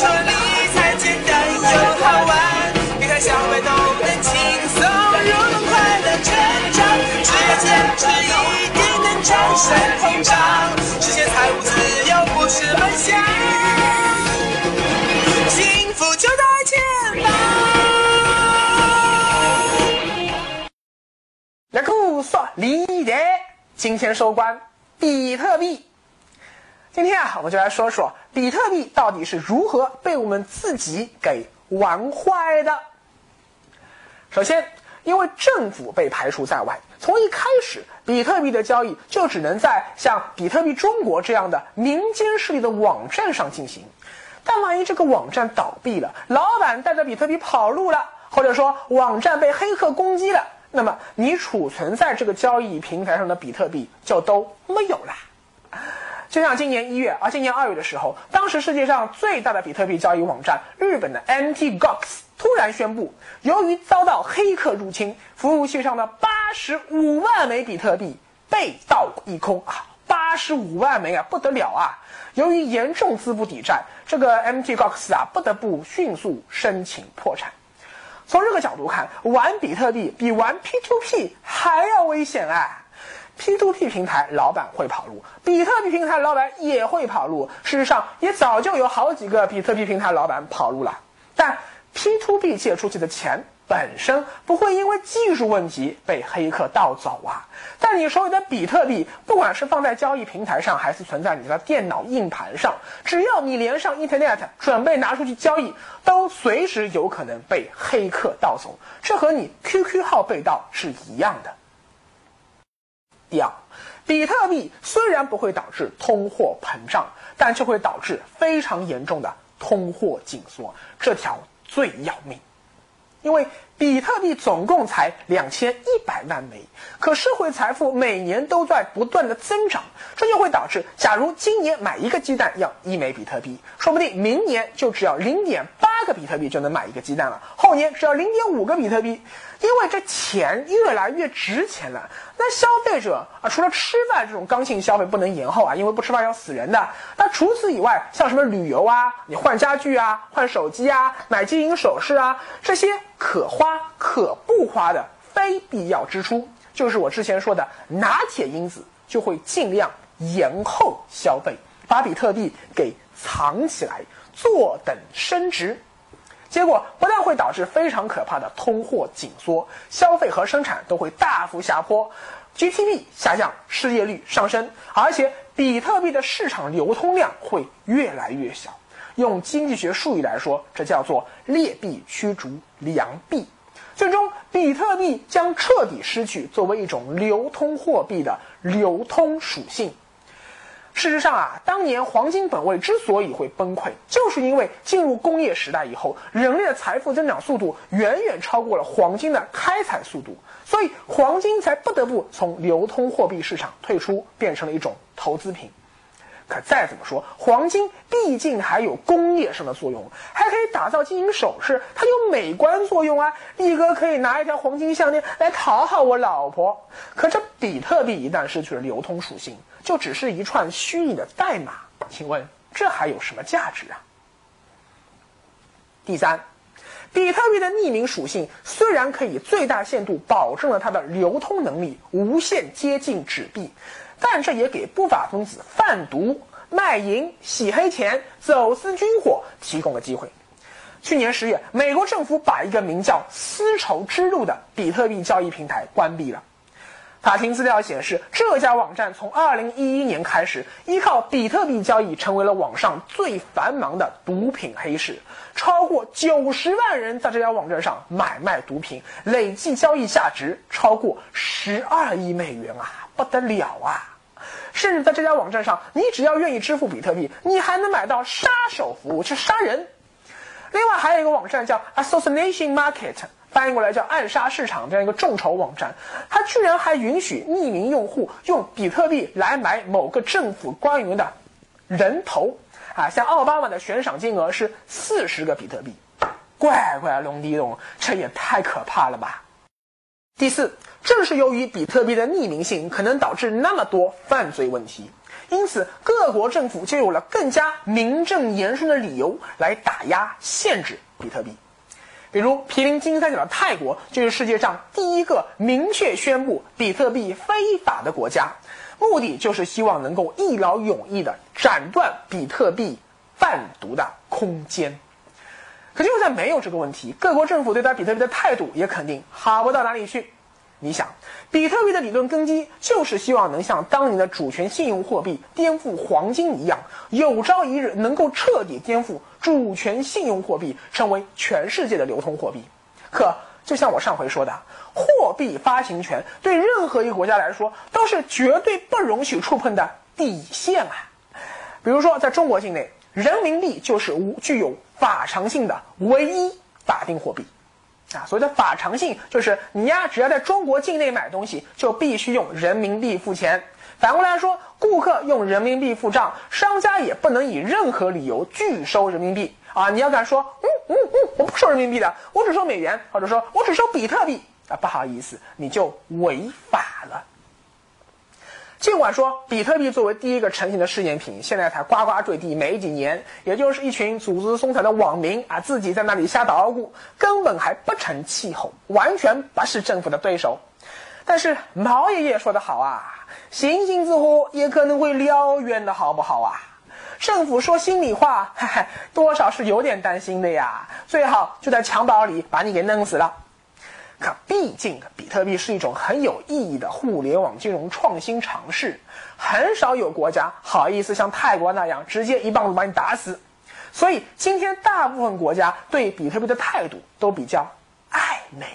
说理财简单又好玩，理财消费都能轻松，又能快乐成长，只要坚持一定能战胜通胀，实现财务自由不是梦想，幸福就在前方。来，酷说理财，今天收官比特币。今天啊，我们就来说说比特币到底是如何被我们自己给玩坏的。首先，因为政府被排除在外，从一开始，比特币的交易就只能在像比特币中国这样的民间势力的网站上进行。但万一这个网站倒闭了，老板带着比特币跑路了，或者说网站被黑客攻击了，那么你储存在这个交易平台上的比特币就都没有了。就像今年一月，啊，今年二月的时候，当时世界上最大的比特币交易网站日本的 MT Gox 突然宣布，由于遭到黑客入侵，服务器上的八十五万枚比特币被盗一空啊！八十五万枚啊，不得了啊！由于严重资不抵债，这个 MT Gox 啊，不得不迅速申请破产。从这个角度看，玩比特币比玩 P2P 还要危险啊！P2P 平台老板会跑路，比特币平台老板也会跑路。事实上，也早就有好几个比特币平台老板跑路了。但 P2P 借出去的钱本身不会因为技术问题被黑客盗走啊。但你手里的比特币，不管是放在交易平台上，还是存在你的电脑硬盘上，只要你连上 Internet，准备拿出去交易，都随时有可能被黑客盗走。这和你 QQ 号被盗是一样的。第二，比特币虽然不会导致通货膨胀，但却会导致非常严重的通货紧缩，这条最要命。因为比特币总共才两千一百万枚，可社会财富每年都在不断的增长，这就会导致，假如今年买一个鸡蛋要一枚比特币，说不定明年就只要零点八个比特币就能买一个鸡蛋了，后年只要零点五个比特币。因为这钱越来越值钱了，那消费者啊，除了吃饭这种刚性消费不能延后啊，因为不吃饭要死人的。那除此以外，像什么旅游啊，你换家具啊，换手机啊，买金银首饰啊，这些可花可不花的非必要支出，就是我之前说的拿铁因子，就会尽量延后消费，把比特币给藏起来，坐等升值。结果不但会导致非常可怕的通货紧缩，消费和生产都会大幅下坡，GDP 下降，失业率上升，而且比特币的市场流通量会越来越小。用经济学术语来说，这叫做劣币驱逐良币，最终比特币将彻底失去作为一种流通货币的流通属性。事实上啊，当年黄金本位之所以会崩溃，就是因为进入工业时代以后，人类的财富增长速度远远超过了黄金的开采速度，所以黄金才不得不从流通货币市场退出，变成了一种投资品。可再怎么说，黄金毕竟还有工业上的作用，还可以打造金银首饰，它有美观作用啊！力哥可以拿一条黄金项链来讨好我老婆。可这比特币一旦失去了流通属性，就只是一串虚拟的代码，请问这还有什么价值啊？第三，比特币的匿名属性虽然可以最大限度保证了它的流通能力，无限接近纸币。但这也给不法分子贩毒、卖淫、洗黑钱、走私军火提供了机会。去年十月，美国政府把一个名叫“丝绸之路”的比特币交易平台关闭了。法庭资料显示，这家网站从2011年开始，依靠比特币交易成为了网上最繁忙的毒品黑市。超过90万人在这家网站上买卖毒品，累计交易价值超过12亿美元啊！不得了啊！甚至在这家网站上，你只要愿意支付比特币，你还能买到杀手服务，去杀人。另外还有一个网站叫 Assassination Market，翻译过来叫暗杀市场这样一个众筹网站，它居然还允许匿名用户用比特币来买某个政府官员的人头啊，像奥巴马的悬赏金额是四十个比特币，乖乖龙地龙，这也太可怕了吧！第四。正是由于比特币的匿名性，可能导致那么多犯罪问题。因此各国政府就有了更加名正言顺的理由来打压、限制比特币。比如，毗邻金三角的泰国就是世界上第一个明确宣布比特币非法的国家，目的就是希望能够一劳永逸地斩断比特币贩毒的空间。可就算没有这个问题，各国政府对待比特币的态度也肯定好不到哪里去。你想，比特币的理论根基就是希望能像当年的主权信用货币颠覆黄金一样，有朝一日能够彻底颠覆主权信用货币，成为全世界的流通货币。可就像我上回说的，货币发行权对任何一个国家来说都是绝对不容许触碰的底线啊。比如说，在中国境内，人民币就是无具有法偿性的唯一法定货币。啊，所谓的法偿性就是你呀，只要在中国境内买东西，就必须用人民币付钱。反过来说，顾客用人民币付账，商家也不能以任何理由拒收人民币啊！你要敢说，嗯嗯嗯，我不收人民币的，我只收美元，或者说我只收比特币啊，不好意思，你就违法了。尽管说比特币作为第一个成型的试验品，现在才呱呱坠地没几年，也就是一群组织松散的网民啊，自己在那里瞎捣鼓，根本还不成气候，完全不是政府的对手。但是毛爷爷说的好啊，星星之火也可能会燎原的好不好啊？政府说心里话，多少是有点担心的呀。最好就在襁褓里把你给弄死了。可毕竟，比特币是一种很有意义的互联网金融创新尝试，很少有国家好意思像泰国那样直接一棒子把你打死。所以，今天大部分国家对比特币的态度都比较暧昧，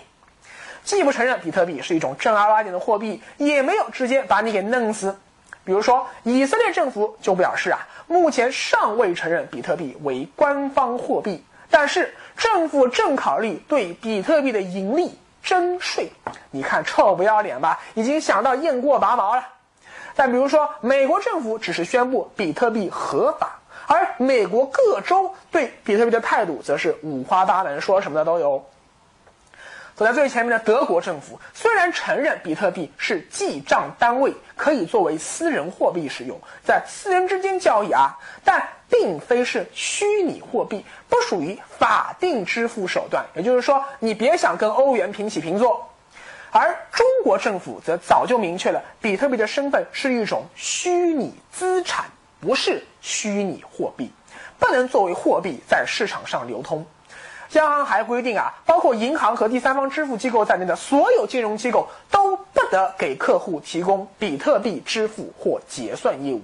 既不承认比特币是一种正儿八经的货币，也没有直接把你给弄死。比如说，以色列政府就表示啊，目前尚未承认比特币为官方货币，但是政府正考虑对比特币的盈利。征税，你看臭不要脸吧？已经想到雁过拔毛了。但比如说，美国政府只是宣布比特币合法，而美国各州对比特币的态度则是五花八门，说什么的都有。走在最前面的德国政府虽然承认比特币是记账单位，可以作为私人货币使用，在私人之间交易啊，但并非是虚拟货币，不属于法定支付手段。也就是说，你别想跟欧元平起平坐。而中国政府则早就明确了，比特币的身份是一种虚拟资产，不是虚拟货币，不能作为货币在市场上流通。央行还规定啊，包括银行和第三方支付机构在内的所有金融机构都不得给客户提供比特币支付或结算业务。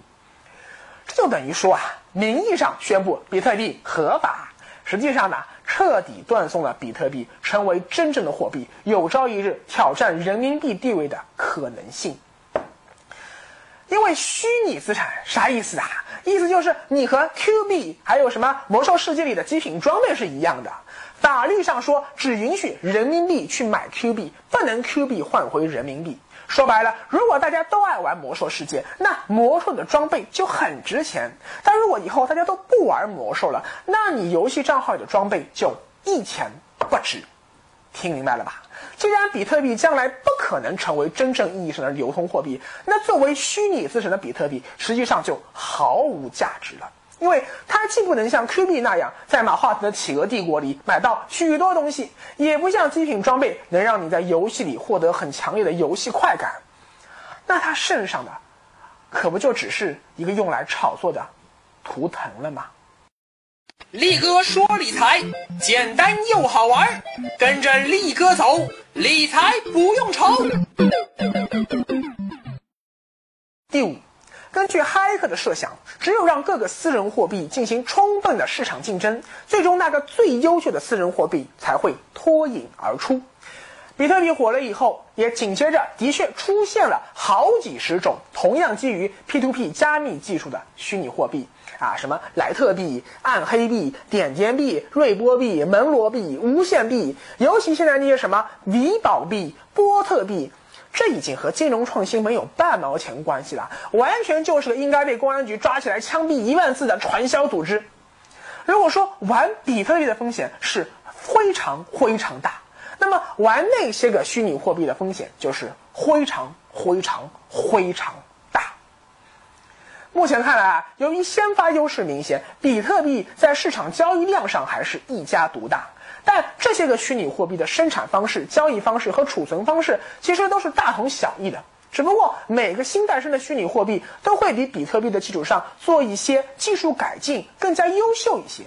这就等于说啊，名义上宣布比特币合法，实际上呢，彻底断送了比特币成为真正的货币，有朝一日挑战人民币地位的可能性。因为虚拟资产啥意思啊？意思就是你和 Q 币还有什么魔兽世界里的极品装备是一样的。法律上说，只允许人民币去买 Q 币，不能 Q 币换回人民币。说白了，如果大家都爱玩魔兽世界，那魔兽的装备就很值钱。但如果以后大家都不玩魔兽了，那你游戏账号里的装备就一钱不值。听明白了吧？既然比特币将来不可能成为真正意义上的流通货币，那作为虚拟资产的比特币实际上就毫无价值了。因为它既不能像 Q 币那样在马化腾的企鹅帝国里买到许多东西，也不像极品装备能让你在游戏里获得很强烈的游戏快感，那它剩上的，可不就只是一个用来炒作的图腾了吗？力哥说理财简单又好玩，跟着力哥走，理财不用愁。第五。根据骇客的设想，只有让各个私人货币进行充分的市场竞争，最终那个最优秀的私人货币才会脱颖而出。比特币火了以后，也紧接着的确出现了好几十种同样基于 P2P 加密技术的虚拟货币啊，什么莱特币、暗黑币、点点币、瑞波币、门罗币、无限币，尤其现在那些什么维宝币、波特币。这已经和金融创新没有半毛钱关系了，完全就是个应该被公安局抓起来枪毙一万次的传销组织。如果说玩比特币的风险是非常非常大，那么玩那些个虚拟货币的风险就是非常非常非常大。目前看来啊，由于先发优势明显，比特币在市场交易量上还是一家独大。但这些个虚拟货币的生产方式、交易方式和储存方式，其实都是大同小异的。只不过每个新诞生的虚拟货币都会比比特币的基础上做一些技术改进，更加优秀一些。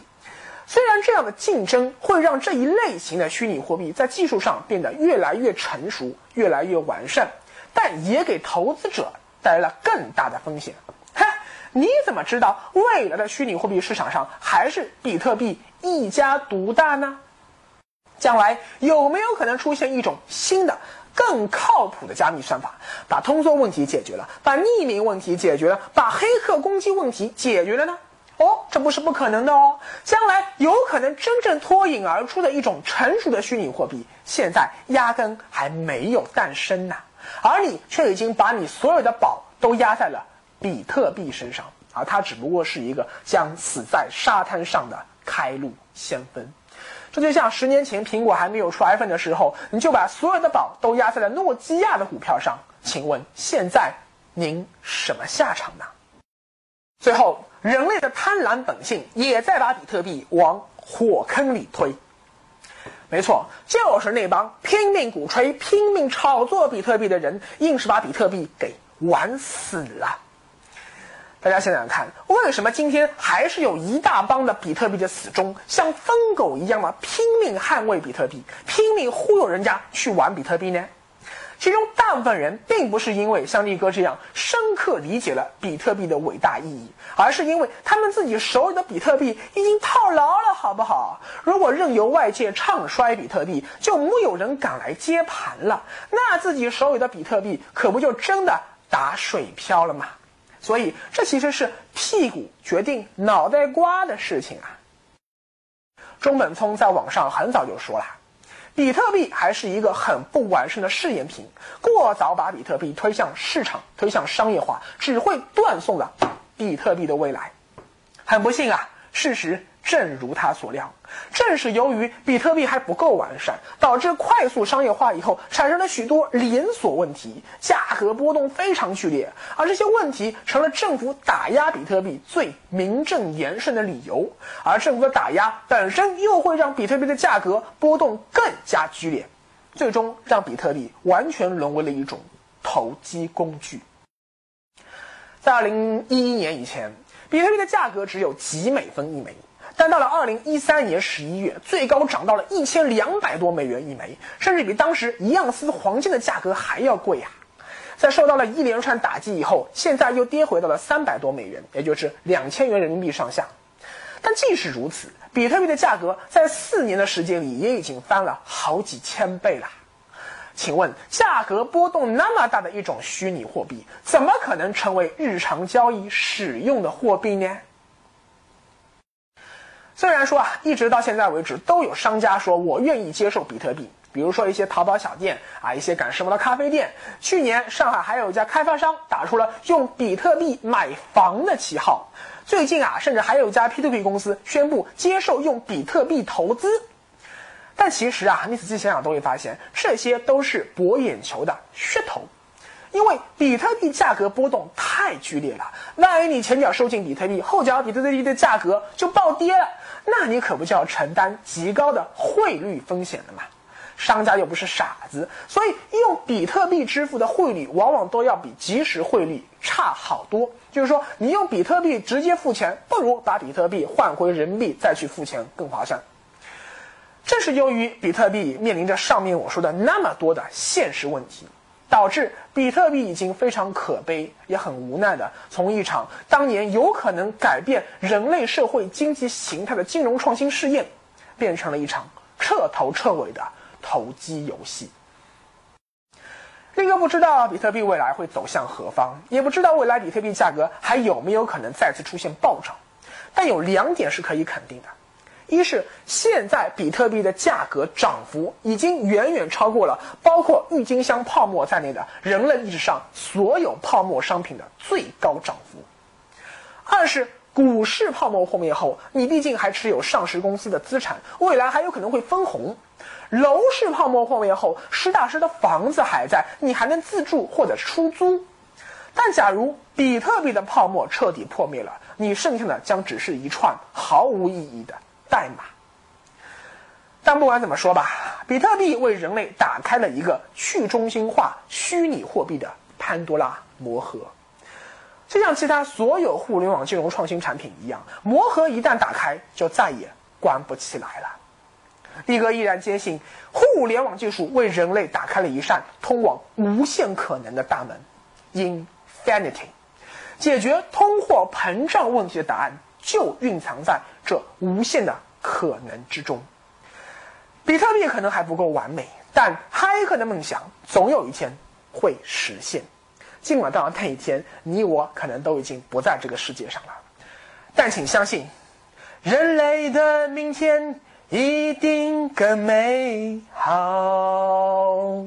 虽然这样的竞争会让这一类型的虚拟货币在技术上变得越来越成熟、越来越完善，但也给投资者带来了更大的风险。嗨，你怎么知道未来的虚拟货币市场上还是比特币一家独大呢？将来有没有可能出现一种新的、更靠谱的加密算法，把通缩问题解决了，把匿名问题解决了，把黑客攻击问题解决了呢？哦，这不是不可能的哦。将来有可能真正脱颖而出的一种成熟的虚拟货币，现在压根还没有诞生呢，而你却已经把你所有的宝都压在了比特币身上，而它只不过是一个将死在沙滩上的开路先锋。这就像十年前苹果还没有出 iPhone 的时候，你就把所有的宝都压在了诺基亚的股票上。请问现在您什么下场呢？最后，人类的贪婪本性也在把比特币往火坑里推。没错，就是那帮拼命鼓吹、拼命炒作比特币的人，硬是把比特币给玩死了。大家想想看，为什么今天还是有一大帮的比特币的死忠，像疯狗一样的拼命捍卫比特币，拼命忽悠人家去玩比特币呢？其中大部分人并不是因为像力哥这样深刻理解了比特币的伟大意义，而是因为他们自己手里的比特币已经套牢了，好不好？如果任由外界唱衰比特币，就木有人敢来接盘了，那自己手里的比特币可不就真的打水漂了吗？所以，这其实是屁股决定脑袋瓜的事情啊。中本聪在网上很早就说了，比特币还是一个很不完善的试验品，过早把比特币推向市场、推向商业化，只会断送了比特币的未来。很不幸啊，事实。正如他所料，正是由于比特币还不够完善，导致快速商业化以后产生了许多连锁问题，价格波动非常剧烈，而这些问题成了政府打压比特币最名正言顺的理由。而政府的打压本身又会让比特币的价格波动更加剧烈，最终让比特币完全沦为了一种投机工具。在二零一一年以前，比特币的价格只有几美分一枚。但到了二零一三年十一月，最高涨到了一千两百多美元一枚，甚至比当时一盎司黄金的价格还要贵啊！在受到了一连串打击以后，现在又跌回到了三百多美元，也就是两千元人民币上下。但即使如此，比特币的价格在四年的时间里也已经翻了好几千倍了。请问，价格波动那么大的一种虚拟货币，怎么可能成为日常交易使用的货币呢？虽然说啊，一直到现在为止，都有商家说我愿意接受比特币，比如说一些淘宝小店啊，一些赶时髦的咖啡店。去年上海还有一家开发商打出了用比特币买房的旗号。最近啊，甚至还有一家 P2P 公司宣布接受用比特币投资。但其实啊，你仔细想想都会发现，这些都是博眼球的噱头。因为比特币价格波动太剧烈了，万一你前脚收进比特币，后脚比特币的价格就暴跌了，那你可不就要承担极高的汇率风险了吗？商家又不是傻子，所以用比特币支付的汇率往往都要比即时汇率差好多。就是说，你用比特币直接付钱，不如把比特币换回人民币再去付钱更划算。正是由于比特币面临着上面我说的那么多的现实问题。导致比特币已经非常可悲，也很无奈的从一场当年有可能改变人类社会经济形态的金融创新试验，变成了一场彻头彻尾的投机游戏。另一个不知道比特币未来会走向何方，也不知道未来比特币价格还有没有可能再次出现暴涨，但有两点是可以肯定的。一是现在比特币的价格涨幅已经远远超过了包括郁金香泡沫在内的人类历史上所有泡沫商品的最高涨幅。二是股市泡沫破灭后，你毕竟还持有上市公司的资产，未来还有可能会分红；楼市泡沫破灭后，实打实的房子还在，你还能自住或者出租。但假如比特币的泡沫彻底破灭了，你剩下的将只是一串毫无意义的代码。但不管怎么说吧，比特币为人类打开了一个去中心化虚拟货币的潘多拉魔盒。就像其他所有互联网金融创新产品一样，魔盒一旦打开，就再也关不起来了。力哥依然坚信，互联网技术为人类打开了一扇通往无限可能的大门，infinity。解决通货膨胀问题的答案就蕴藏在这无限的可能之中。比特币可能还不够完美，但骇客的梦想总有一天会实现。尽管到了那一天，你我可能都已经不在这个世界上了，但请相信，人类的明天一定更美好。